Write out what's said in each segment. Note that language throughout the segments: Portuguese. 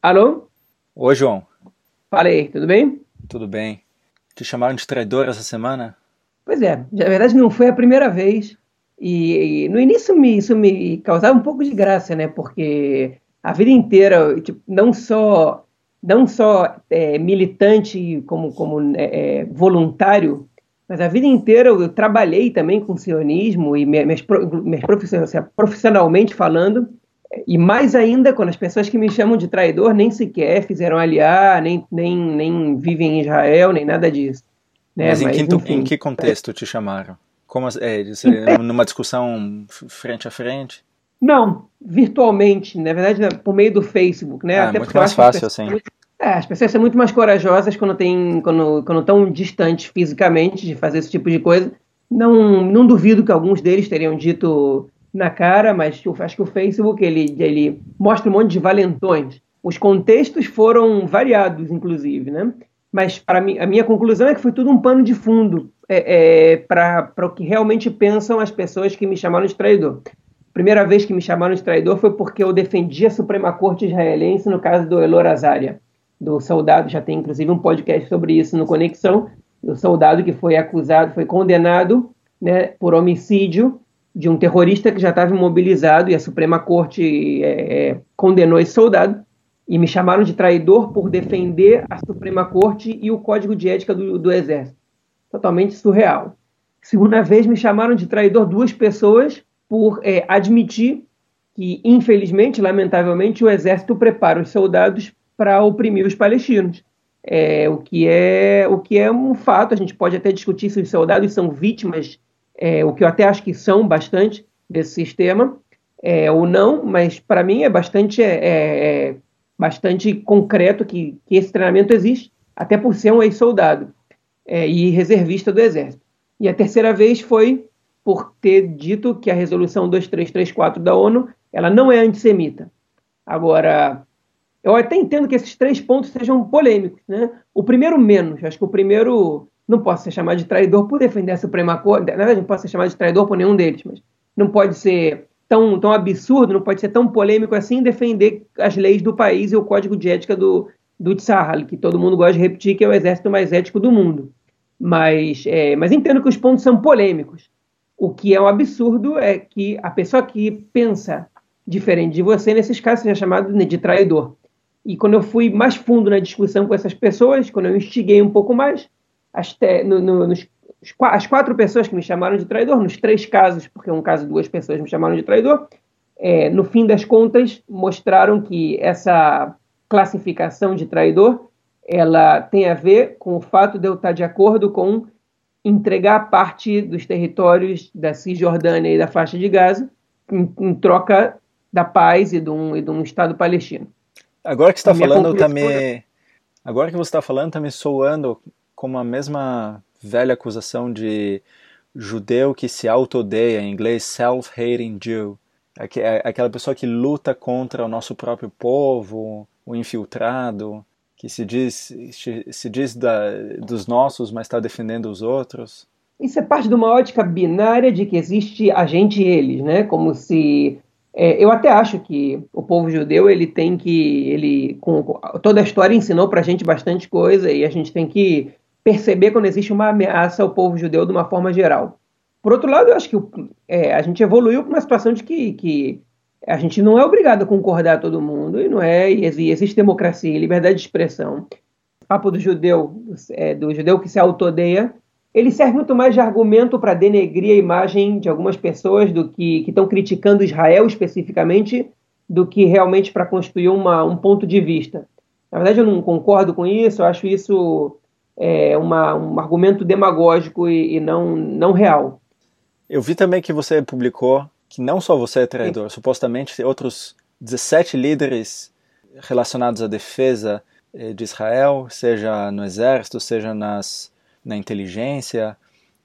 Alô? Oi, João. Falei, tudo bem? Tudo bem. Te chamaram de traidor essa semana? Pois é, na verdade não foi a primeira vez. E, e no início me, isso me causava um pouco de graça, né? Porque a vida inteira, tipo, não só não só é, militante como, como é, é voluntário, mas a vida inteira eu, trabalhei também com sionismo e minhas, minhas assim, profissionalmente falando, e mais ainda quando as pessoas que me chamam de traidor nem sequer fizeram aliar, nem, nem, nem vivem em Israel, nem nada disso. Né? Mas, em, Mas que, enfim, em que contexto te chamaram? Como, é, numa discussão frente a frente? Não, virtualmente, na verdade, por meio do Facebook, né? Ah, Até muito mais fácil assim. É, as pessoas são muito mais corajosas quando tem, quando, quando estão distantes fisicamente de fazer esse tipo de coisa. Não, não duvido que alguns deles teriam dito na cara, mas acho que o Facebook ele, ele mostra um monte de valentões. Os contextos foram variados, inclusive, né? Mas para mim, a minha conclusão é que foi tudo um pano de fundo é, é, para o que realmente pensam as pessoas que me chamaram de traidor primeira vez que me chamaram de traidor foi porque eu defendi a Suprema Corte israelense no caso do Elor Azaria, do soldado, já tem inclusive um podcast sobre isso no Conexão, do soldado que foi acusado, foi condenado né, por homicídio de um terrorista que já estava imobilizado e a Suprema Corte é, é, condenou esse soldado e me chamaram de traidor por defender a Suprema Corte e o Código de Ética do, do Exército. Totalmente surreal. Segunda vez me chamaram de traidor duas pessoas por é, admitir que, infelizmente, lamentavelmente, o exército prepara os soldados para oprimir os palestinos. É, o, que é, o que é um fato, a gente pode até discutir se os soldados são vítimas, é, o que eu até acho que são bastante desse sistema, é, ou não, mas para mim é bastante, é, é, bastante concreto que, que esse treinamento existe, até por ser um ex-soldado é, e reservista do Exército. E a terceira vez foi por ter dito que a resolução 2334 da ONU ela não é antissemita. Agora, eu até entendo que esses três pontos sejam polêmicos. Né? O primeiro, menos. Acho que o primeiro não posso ser chamado de traidor por defender a Suprema Corte. Na verdade, não posso ser chamado de traidor por nenhum deles, mas não pode ser tão, tão absurdo, não pode ser tão polêmico assim defender as leis do país e o código de ética do, do Tzahal, que todo mundo gosta de repetir que é o exército mais ético do mundo. Mas, é, mas entendo que os pontos são polêmicos. O que é um absurdo é que a pessoa que pensa diferente de você, nesses casos, seja chamado de traidor. E quando eu fui mais fundo na discussão com essas pessoas, quando eu instiguei um pouco mais, as, te, no, no, nos, as quatro pessoas que me chamaram de traidor, nos três casos, porque um caso duas pessoas me chamaram de traidor, é, no fim das contas mostraram que essa classificação de traidor ela tem a ver com o fato de eu estar de acordo com entregar parte dos territórios da Cisjordânia e da faixa de Gaza em, em troca da paz e de um, e de um Estado palestino. Agora que está falando, tá me... agora que você está falando, está me soando como a mesma velha acusação de judeu que se auto-odeia, em inglês self-hating Jew. É aquela pessoa que luta contra o nosso próprio povo, o infiltrado que se diz, se diz da, dos nossos, mas está defendendo os outros? Isso é parte de uma ótica binária de que existe a gente e eles, né? Como se é, eu até acho que o povo judeu ele tem que ele com, toda a história ensinou para a gente bastante coisa e a gente tem que perceber quando existe uma ameaça ao povo judeu de uma forma geral. Por outro lado, eu acho que é, a gente evoluiu para uma situação de que, que a gente não é obrigado a concordar todo mundo, e não é, e existe democracia e liberdade de expressão. O papo do judeu, é, do judeu que se autodeia, ele serve muito mais de argumento para denegrir a imagem de algumas pessoas do que estão criticando Israel especificamente, do que realmente para construir uma, um ponto de vista. Na verdade, eu não concordo com isso, eu acho isso é, uma, um argumento demagógico e, e não, não real. Eu vi também que você publicou que não só você é traidor, Sim. supostamente outros 17 líderes relacionados à defesa eh, de Israel, seja no exército, seja nas, na inteligência,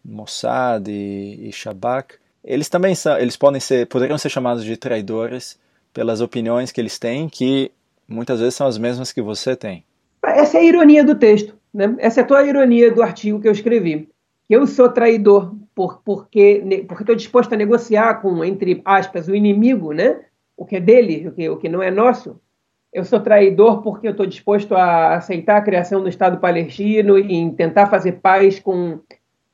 Mossad e, e Shabak, eles também são, eles podem ser, poderiam ser chamados de traidores pelas opiniões que eles têm, que muitas vezes são as mesmas que você tem. Essa é a ironia do texto, né? Essa é a tua ironia do artigo que eu escrevi. Eu sou traidor por, porque porque estou disposto a negociar com entre aspas o inimigo, né? O que é dele, o que, o que não é nosso. eu sou traidor porque eu estou disposto a aceitar a criação do Estado palestino e tentar fazer paz com,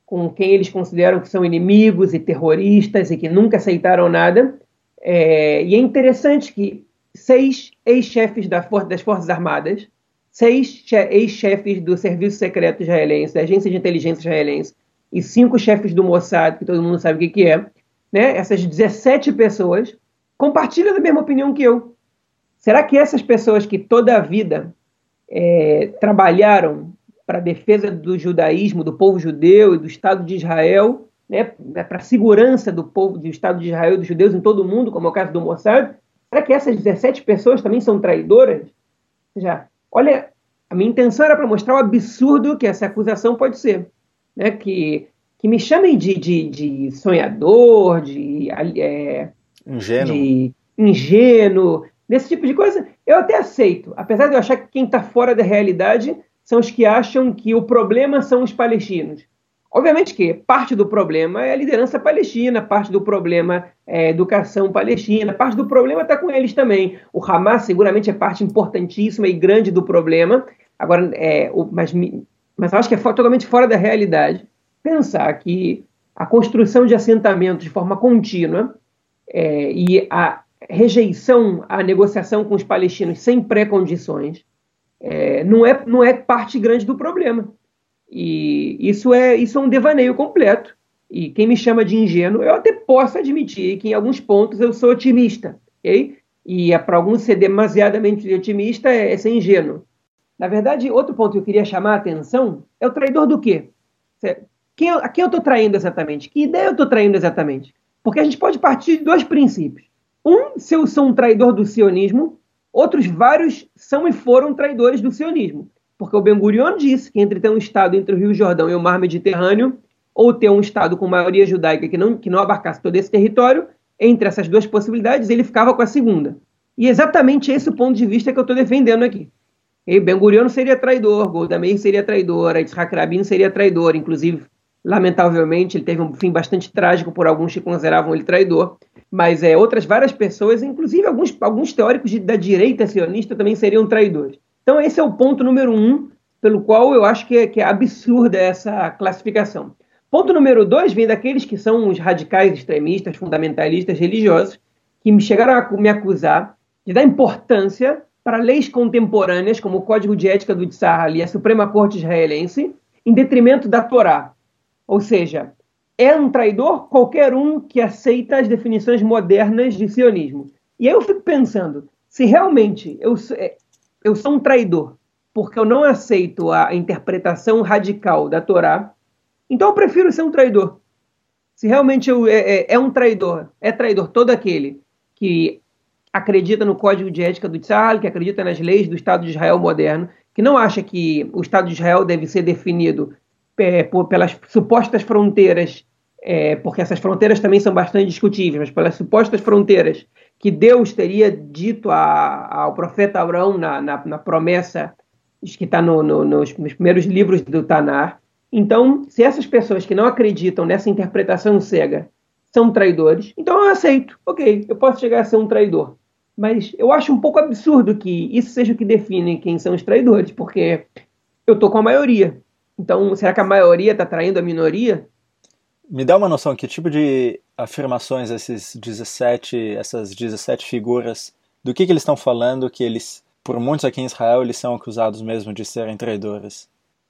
com quem eles consideram que são inimigos e terroristas e que nunca aceitaram nada. É, e é interessante que seis ex-chefes da for das Forças Armadas, seis ex-chefes do Serviço Secreto Israelense, da Agência de Inteligência Israelense, e cinco chefes do Mossad, que todo mundo sabe o que, é, né? essas 17 pessoas compartilham da mesma opinião que eu. Será que essas pessoas que toda a vida é, trabalharam para a defesa do judaísmo, do povo judeu e do Estado de Israel, né, para a segurança do povo do Estado de Israel dos judeus em todo o mundo, como é o caso do Mossad, será que essas 17 pessoas também são traidoras? Seja, olha, a minha intenção era para mostrar o absurdo que essa acusação pode ser. Né, que, que me chamem de, de, de sonhador, de, é, ingênuo. de ingênuo, desse tipo de coisa, eu até aceito. Apesar de eu achar que quem está fora da realidade são os que acham que o problema são os palestinos. Obviamente que parte do problema é a liderança palestina, parte do problema é a educação palestina, parte do problema está com eles também. O Hamas seguramente é parte importantíssima e grande do problema, agora, é, o, mas, mas acho que é totalmente fora da realidade pensar que a construção de assentamentos de forma contínua é, e a rejeição à negociação com os palestinos sem pré-condições é, não, é, não é parte grande do problema. E isso é, isso é um devaneio completo. E quem me chama de ingênuo, eu até posso admitir que em alguns pontos eu sou otimista. Okay? E é, para alguns ser demasiadamente otimista é, é ser ingênuo. Na verdade, outro ponto que eu queria chamar a atenção é o traidor do quê? Quem, a quem eu estou traindo exatamente? Que ideia eu estou traindo exatamente? Porque a gente pode partir de dois princípios. Um, se eu sou um traidor do sionismo, outros vários são e foram traidores do sionismo. Porque o Ben Gurion disse que entre ter um Estado entre o Rio Jordão e o Mar Mediterrâneo, ou ter um Estado com maioria judaica que não, que não abarcasse todo esse território, entre essas duas possibilidades, ele ficava com a segunda. E exatamente esse é o ponto de vista que eu estou defendendo aqui. E ben Gurion seria traidor, Golda Meir seria traidora, Yitzhak Rabin seria traidor, inclusive, lamentavelmente, ele teve um fim bastante trágico por alguns que consideravam ele traidor mas é, outras várias pessoas, inclusive alguns, alguns teóricos de, da direita sionista também seriam traidores. Então esse é o ponto número um, pelo qual eu acho que é, que é absurda essa classificação. Ponto número dois vem daqueles que são os radicais extremistas, fundamentalistas religiosos, que me chegaram a me acusar de dar importância para leis contemporâneas, como o Código de Ética do Tzahal e a Suprema Corte Israelense, em detrimento da Torá. Ou seja, é um traidor qualquer um que aceita as definições modernas de sionismo. E aí eu fico pensando, se realmente eu, é, eu sou um traidor porque eu não aceito a interpretação radical da Torá, então eu prefiro ser um traidor. Se realmente eu, é, é, é um traidor, é traidor todo aquele que acredita no código de ética do Tzal, que acredita nas leis do Estado de Israel moderno, que não acha que o Estado de Israel deve ser definido é, por, pelas supostas fronteiras é, porque essas fronteiras também são bastante discutíveis, mas pelas supostas fronteiras que Deus teria dito a, ao profeta Abraão na, na, na promessa que está no, no, nos, nos, primeiros livros do Tanar. Então, se essas pessoas que não acreditam nessa interpretação cega são traidores, então eu aceito. Ok, eu posso chegar a ser um traidor. Mas eu acho um pouco absurdo que isso seja o que define quem são os traidores, porque eu estou com a maioria. Então, será que a maioria está traindo a minoria? Me dá uma noção, que tipo de afirmações esses 17, essas 17 figuras, do que, que eles estão falando que eles, por muitos aqui em Israel, eles são acusados mesmo de serem traidores?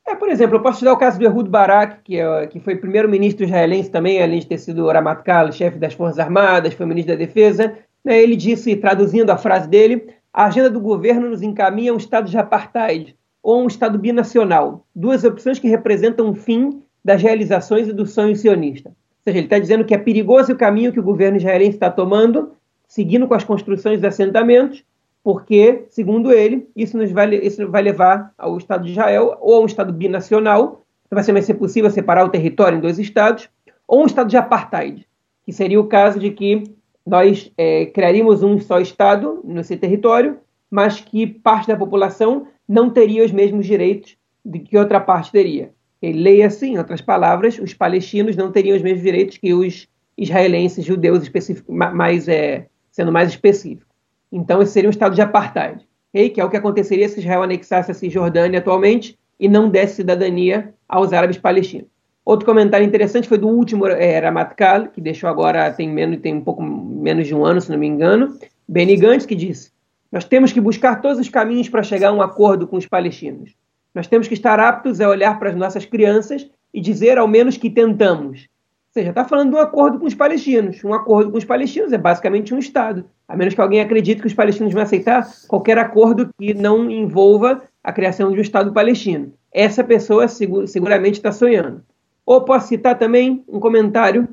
É, por exemplo, eu posso te dar o caso do Ehud Barak, que, é, que foi primeiro-ministro israelense também, além de ter sido Ramatkal, chefe das Forças Armadas, foi ministro da Defesa. Né, ele disse, traduzindo a frase dele, a agenda do governo nos encaminha a um estado de apartheid ou um estado binacional, duas opções que representam um fim das realizações e do sonho sionista. Ou seja, ele está dizendo que é perigoso o caminho que o governo israelense está tomando, seguindo com as construções dos assentamentos, porque, segundo ele, isso, nos vai, isso vai levar ao Estado de Israel ou a um Estado binacional, ser, vai ser possível separar o território em dois Estados, ou um Estado de apartheid, que seria o caso de que nós é, criaríamos um só Estado nesse território, mas que parte da população não teria os mesmos direitos de que outra parte teria. Leia assim, em outras palavras, os palestinos não teriam os mesmos direitos que os israelenses, judeus, mais, é, sendo mais específico. Então, esse seria um estado de apartheid. okay? que é o que aconteceria se Israel anexasse a Cisjordânia atualmente e não desse cidadania aos árabes palestinos. Outro comentário interessante foi do último é, Ramatkal, que deixou agora, tem, menos, tem um pouco menos de um ano, se não me engano, Benny Gantz, que disse: Nós temos que buscar todos os caminhos para chegar a um acordo com os palestinos. Nós temos que estar aptos a olhar para as nossas crianças e dizer ao menos que tentamos. Ou seja, está falando de um acordo com os palestinos. Um acordo com os palestinos é basicamente um Estado. A menos que alguém acredite que os palestinos vão aceitar qualquer acordo que não envolva a criação de um Estado palestino. Essa pessoa seguramente está sonhando. Ou posso citar também um comentário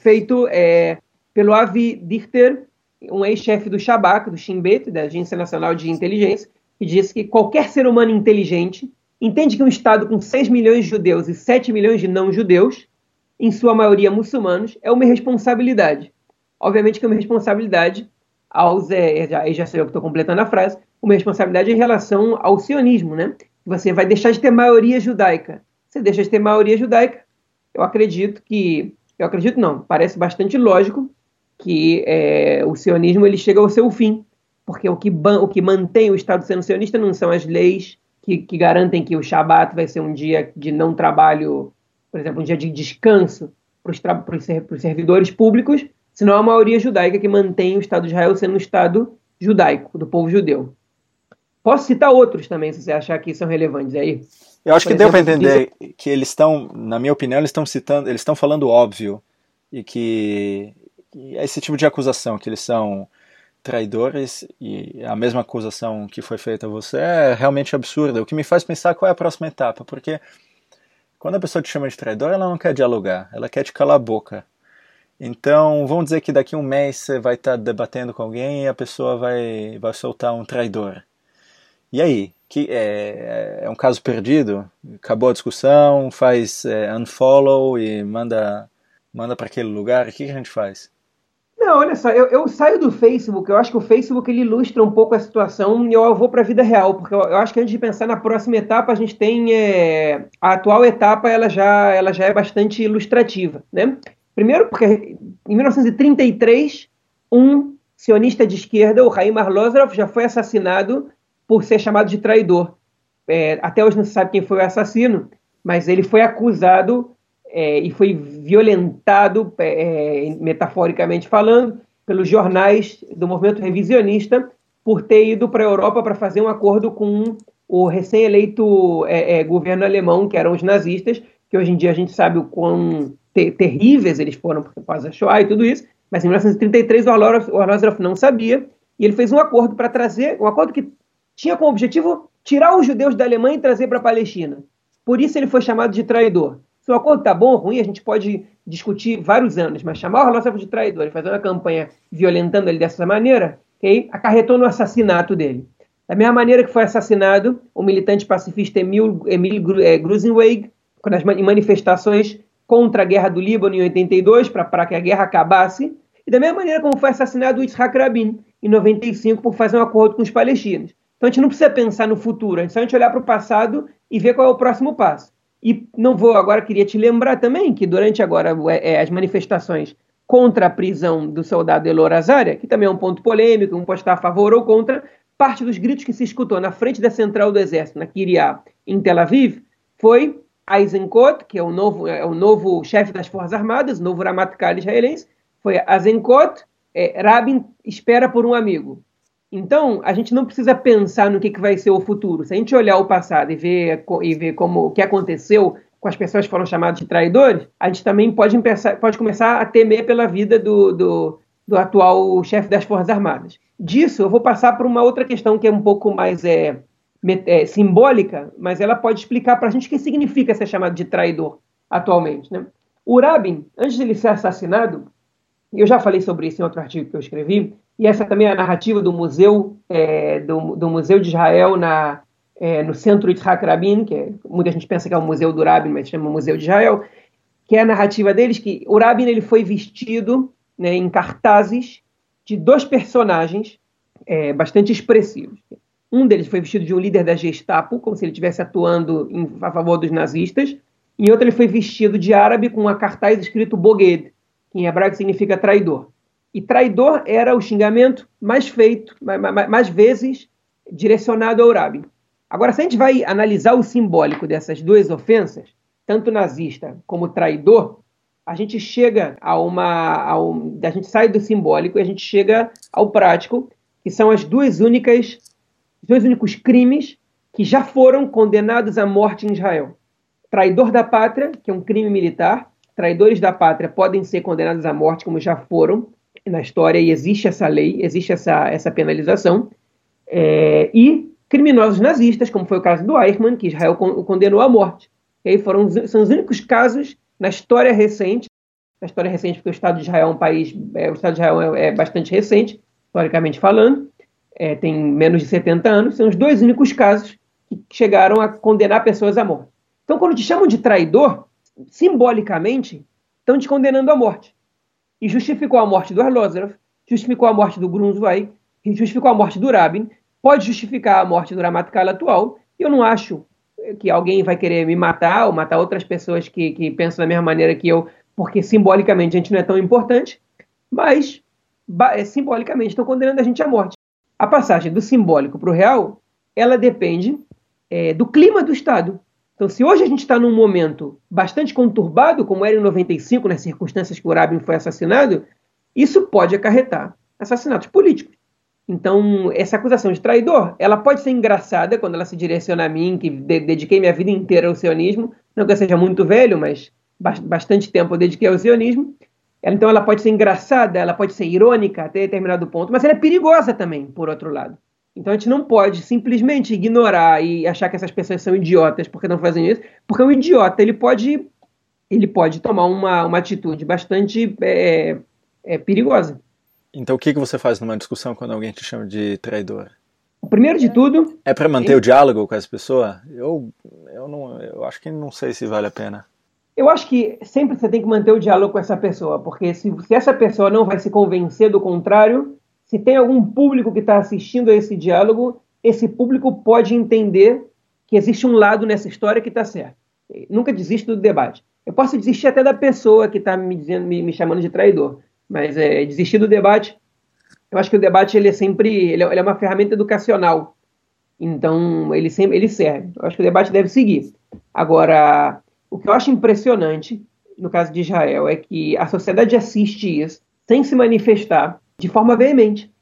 feito é, pelo Avi Dichter, um ex-chefe do Shabak, do Shin Bet, da Agência Nacional de Inteligência, que disse que qualquer ser humano inteligente entende que um Estado com 6 milhões de judeus e 7 milhões de não-judeus, em sua maioria muçulmanos, é uma responsabilidade. Obviamente que é uma responsabilidade aos. É, já, já sei eu que estou completando a frase, uma responsabilidade em relação ao sionismo, né? Você vai deixar de ter maioria judaica. Você deixa de ter maioria judaica. Eu acredito que. Eu acredito não, parece bastante lógico que é, o sionismo ele chega ao seu fim, porque o que, o que mantém o Estado sendo sionista não são as leis que, que garantem que o Shabat vai ser um dia de não trabalho, por exemplo, um dia de descanso para os servidores públicos, senão a maioria judaica que mantém o Estado de Israel sendo um Estado judaico, do povo judeu. Posso citar outros também, se você achar que são relevantes aí. Eu acho por que exemplo, deu para entender que... que eles estão, na minha opinião, eles estão citando, eles estão falando óbvio e que esse tipo de acusação que eles são traidores e a mesma acusação que foi feita a você é realmente absurda. O que me faz pensar qual é a próxima etapa, porque quando a pessoa te chama de traidor, ela não quer dialogar, ela quer te calar a boca. Então, vamos dizer que daqui a um mês você vai estar debatendo com alguém e a pessoa vai, vai soltar um traidor. E aí? Que é, é um caso perdido? Acabou a discussão, faz é, unfollow e manda, manda para aquele lugar? O que, que a gente faz? Não, olha só, eu, eu, saio do Facebook, eu acho que o Facebook ele ilustra um pouco a situação e eu vou para a vida real, porque eu, eu, acho que antes de pensar na próxima etapa, a gente tem é, a atual etapa, ela já, ela já é bastante ilustrativa, né? Primeiro porque em 1933, um sionista de esquerda, o Raim Arlozorov, já foi assassinado por ser chamado de traidor. É, até hoje não se sabe quem foi o assassino, mas ele foi acusado é, e foi violentado, é, é, metaforicamente falando, pelos jornais do movimento revisionista por ter ido para a Europa para fazer um acordo com o recém-eleito é, é, governo alemão, que eram os nazistas, que hoje em dia a gente sabe o quão ter terríveis eles foram por causa da Shoah e tudo isso, mas em 1933 o Arlosroff não sabia, e ele fez um acordo para trazer, um acordo que tinha como objetivo tirar os judeus da Alemanha e trazer para a Palestina. Por isso ele foi chamado de traidor. Se o acordo está bom ou ruim, a gente pode discutir vários anos, mas chamar o Orlov de traidor e fazer uma campanha violentando ele dessa maneira, okay, acarretou no assassinato dele. Da mesma maneira que foi assassinado o militante pacifista Emil, Emil é, Grusenweg, nas manifestações contra a guerra do Líbano em 82, para que a guerra acabasse, e da mesma maneira como foi assassinado o Yitzhak Rabin em 95 por fazer um acordo com os palestinos. Então a gente não precisa pensar no futuro, a gente só a gente olhar para o passado e ver qual é o próximo passo. E não vou agora, queria te lembrar também que durante agora é, as manifestações contra a prisão do soldado Elor Azaria, que também é um ponto polêmico, um pode estar a favor ou contra, parte dos gritos que se escutou na frente da central do exército, na Kiryat, em Tel Aviv, foi Eisenkot, que é o novo, é o novo chefe das Forças Armadas, o novo Ramatkal israelense, foi Eisenkot, é, Rabin espera por um amigo. Então, a gente não precisa pensar no que, que vai ser o futuro. Se a gente olhar o passado e ver, e ver como o que aconteceu com as pessoas que foram chamadas de traidores, a gente também pode, pode começar a temer pela vida do, do, do atual chefe das Forças Armadas. Disso, eu vou passar para uma outra questão que é um pouco mais é, é, simbólica, mas ela pode explicar para a gente o que significa ser chamado de traidor atualmente. Né? O Rabin, antes de ele ser assassinado, eu já falei sobre isso em outro artigo que eu escrevi, e essa também é a narrativa do museu é, do, do, Museu de Israel na, é, no centro de Yitzhak Rabin, que é, muita gente pensa que é o Museu do Rabin, mas chama Museu de Israel, que é a narrativa deles que o Rabin ele foi vestido né, em cartazes de dois personagens é, bastante expressivos. Um deles foi vestido de um líder da Gestapo, como se ele estivesse atuando em, a favor dos nazistas, e outro ele foi vestido de árabe com um cartaz escrito Boged, que em hebraico significa traidor. E traidor era o xingamento mais feito, mais, mais vezes direcionado ao Rabin. Agora, se a gente vai analisar o simbólico dessas duas ofensas, tanto nazista como traidor, a gente chega a uma. A um, a gente sai do simbólico e a gente chega ao prático, que são as duas únicas, os dois únicos crimes que já foram condenados à morte em Israel. Traidor da pátria, que é um crime militar, traidores da pátria podem ser condenados à morte, como já foram na história, e existe essa lei, existe essa, essa penalização. É, e criminosos nazistas, como foi o caso do Eichmann, que Israel condenou à morte. E aí foram, são os únicos casos na história recente, na história recente porque o Estado de Israel é um país, é, o Estado de Israel é, é bastante recente, historicamente falando, é, tem menos de 70 anos, são os dois únicos casos que chegaram a condenar pessoas à morte. Então, quando te chamam de traidor, simbolicamente, estão te condenando à morte. E justificou a morte do Arlozerov, justificou a morte do Grunzweig, justificou a morte do Rabin, pode justificar a morte do Ramatkala atual, e eu não acho que alguém vai querer me matar ou matar outras pessoas que, que pensam da mesma maneira que eu, porque simbolicamente a gente não é tão importante, mas é, simbolicamente estão condenando a gente à morte. A passagem do simbólico para o real, ela depende é, do clima do Estado. Então, se hoje a gente está num momento bastante conturbado, como era em 95, nas circunstâncias que o Rabin foi assassinado, isso pode acarretar assassinatos políticos. Então, essa acusação de traidor, ela pode ser engraçada quando ela se direciona a mim, que de dediquei minha vida inteira ao sionismo, não que eu seja muito velho, mas bastante tempo eu dediquei ao sionismo. Então, ela pode ser engraçada, ela pode ser irônica até determinado ponto, mas ela é perigosa também, por outro lado. Então, a gente não pode simplesmente ignorar e achar que essas pessoas são idiotas porque não fazem isso, porque um idiota ele pode, ele pode tomar uma, uma atitude bastante é, é, perigosa. Então, o que, que você faz numa discussão quando alguém te chama de traidor? Primeiro de tudo. É para manter o diálogo com essa pessoa? Eu, eu, não, eu acho que não sei se vale a pena. Eu acho que sempre você tem que manter o diálogo com essa pessoa, porque se, se essa pessoa não vai se convencer do contrário, se tem algum público que está assistindo a esse diálogo, esse público pode entender que existe um lado nessa história que está certo. Nunca desiste do debate. Eu posso desistir até da pessoa que está me, dizendo, me, me chamando de traidor, mas é, desistir do debate, eu acho que o debate ele é sempre ele é, ele é uma ferramenta educacional. Então, ele sempre ele serve. Eu acho que o debate deve seguir. Agora, o que eu acho impressionante no caso de Israel é que a sociedade assiste isso sem se manifestar de forma veemente.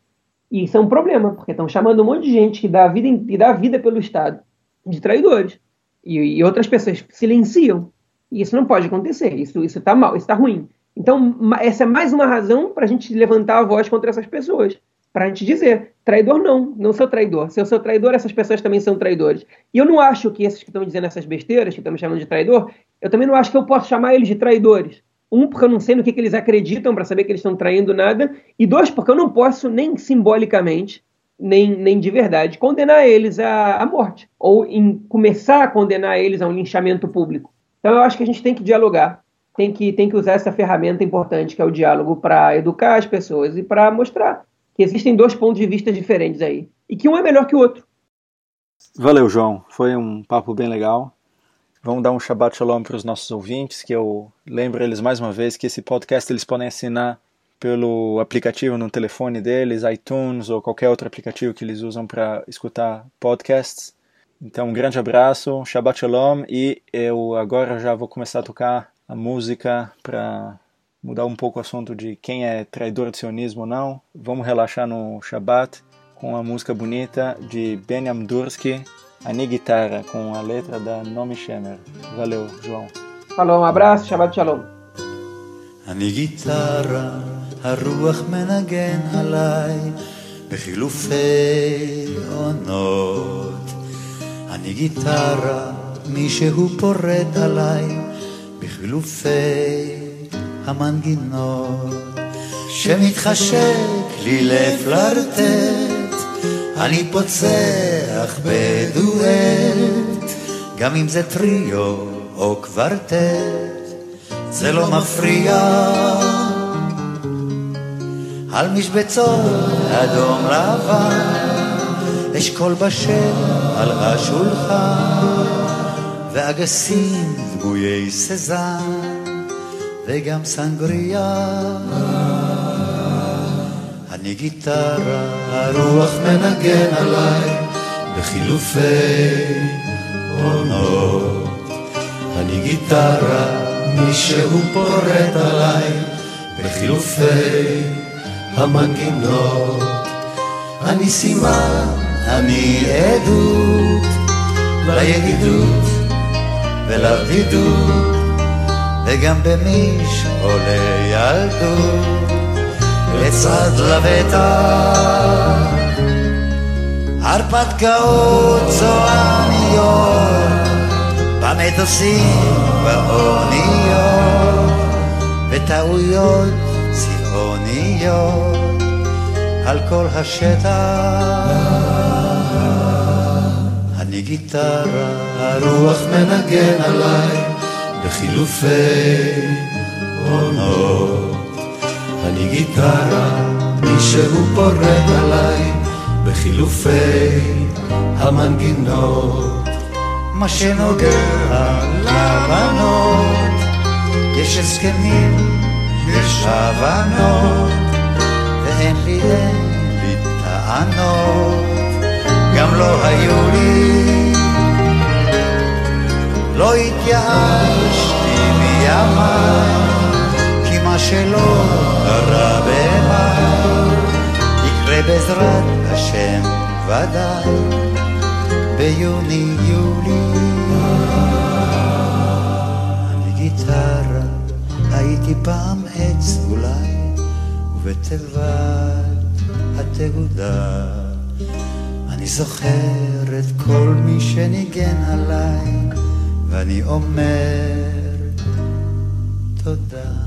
E isso é um problema, porque estão chamando um monte de gente que dá vida, e dá vida pelo Estado de traidores. E, e outras pessoas silenciam. E isso não pode acontecer. Isso está mal, isso está ruim. Então, essa é mais uma razão para a gente levantar a voz contra essas pessoas. Para a gente dizer, traidor não, não sou traidor. Se eu sou traidor, essas pessoas também são traidores. E eu não acho que esses que estão dizendo essas besteiras, que estão me chamando de traidor, eu também não acho que eu posso chamar eles de traidores. Um, porque eu não sei no que, que eles acreditam para saber que eles estão traindo nada. E dois, porque eu não posso, nem simbolicamente, nem, nem de verdade, condenar eles à, à morte. Ou começar a condenar eles a um linchamento público. Então eu acho que a gente tem que dialogar tem que, tem que usar essa ferramenta importante que é o diálogo para educar as pessoas e para mostrar que existem dois pontos de vista diferentes aí e que um é melhor que o outro. Valeu, João. Foi um papo bem legal. Vamos dar um Shabbat Shalom para os nossos ouvintes, que eu lembro eles mais uma vez que esse podcast eles podem assinar pelo aplicativo no telefone deles, iTunes ou qualquer outro aplicativo que eles usam para escutar podcasts. Então, um grande abraço, Shabbat Shalom, e eu agora já vou começar a tocar a música para mudar um pouco o assunto de quem é traidor de sionismo ou não. Vamos relaxar no Shabbat com a música bonita de Benjamin Dursky, Ani Guitarra, com a letra da Nomi Shemer. Valeu, João. Falou, um abraço, Shabbat Shalom. אני גיטרה, הרוח מנגן עליי בחילופי עונות. אני גיטרה, מישהו פורט עליי בחילופי המנגינות שמתחשק לי לפלרטט אני פוצח בדואט גם אם זה טריו או קוורטט זה לא מפריע על משבצות אדום לבן אשכול בשל על השולחן ואגסים דמויי סזן וגם סנגריה. אני גיטרה, הרוח מנגן עליי בחילופי עונות. אני גיטרה, מישהו פורט עליי, בחילופי המנגינות. אני סימן, אני עדות, לידידות ולבדידות, וגם במשעולי ילדות, לצד לבטח. הרפתקאות צועניות, במטוסים באוניות, וטעויות צבעוניות על כל השטח. אני גיטרה, הרוח מנגן עליי בחילופי עונות. אני גיטרה, מישהו פורט עליי בחילופי המנגינות. מה שנוגע לבנות, יש הסכמים, יש הבנות, ואין לי אין לי טענות, גם לא היו לי. לא התייאשתי מימיי, כי מה שלא קרה במאי, יקרה בעזרת השם ודאי, ביוני-יולי. אני גיטרה, הייתי פעם עץ אולי, ובתיבת התהודה. אני זוכר את כל מי שניגן עליי, ואני אומר תודה.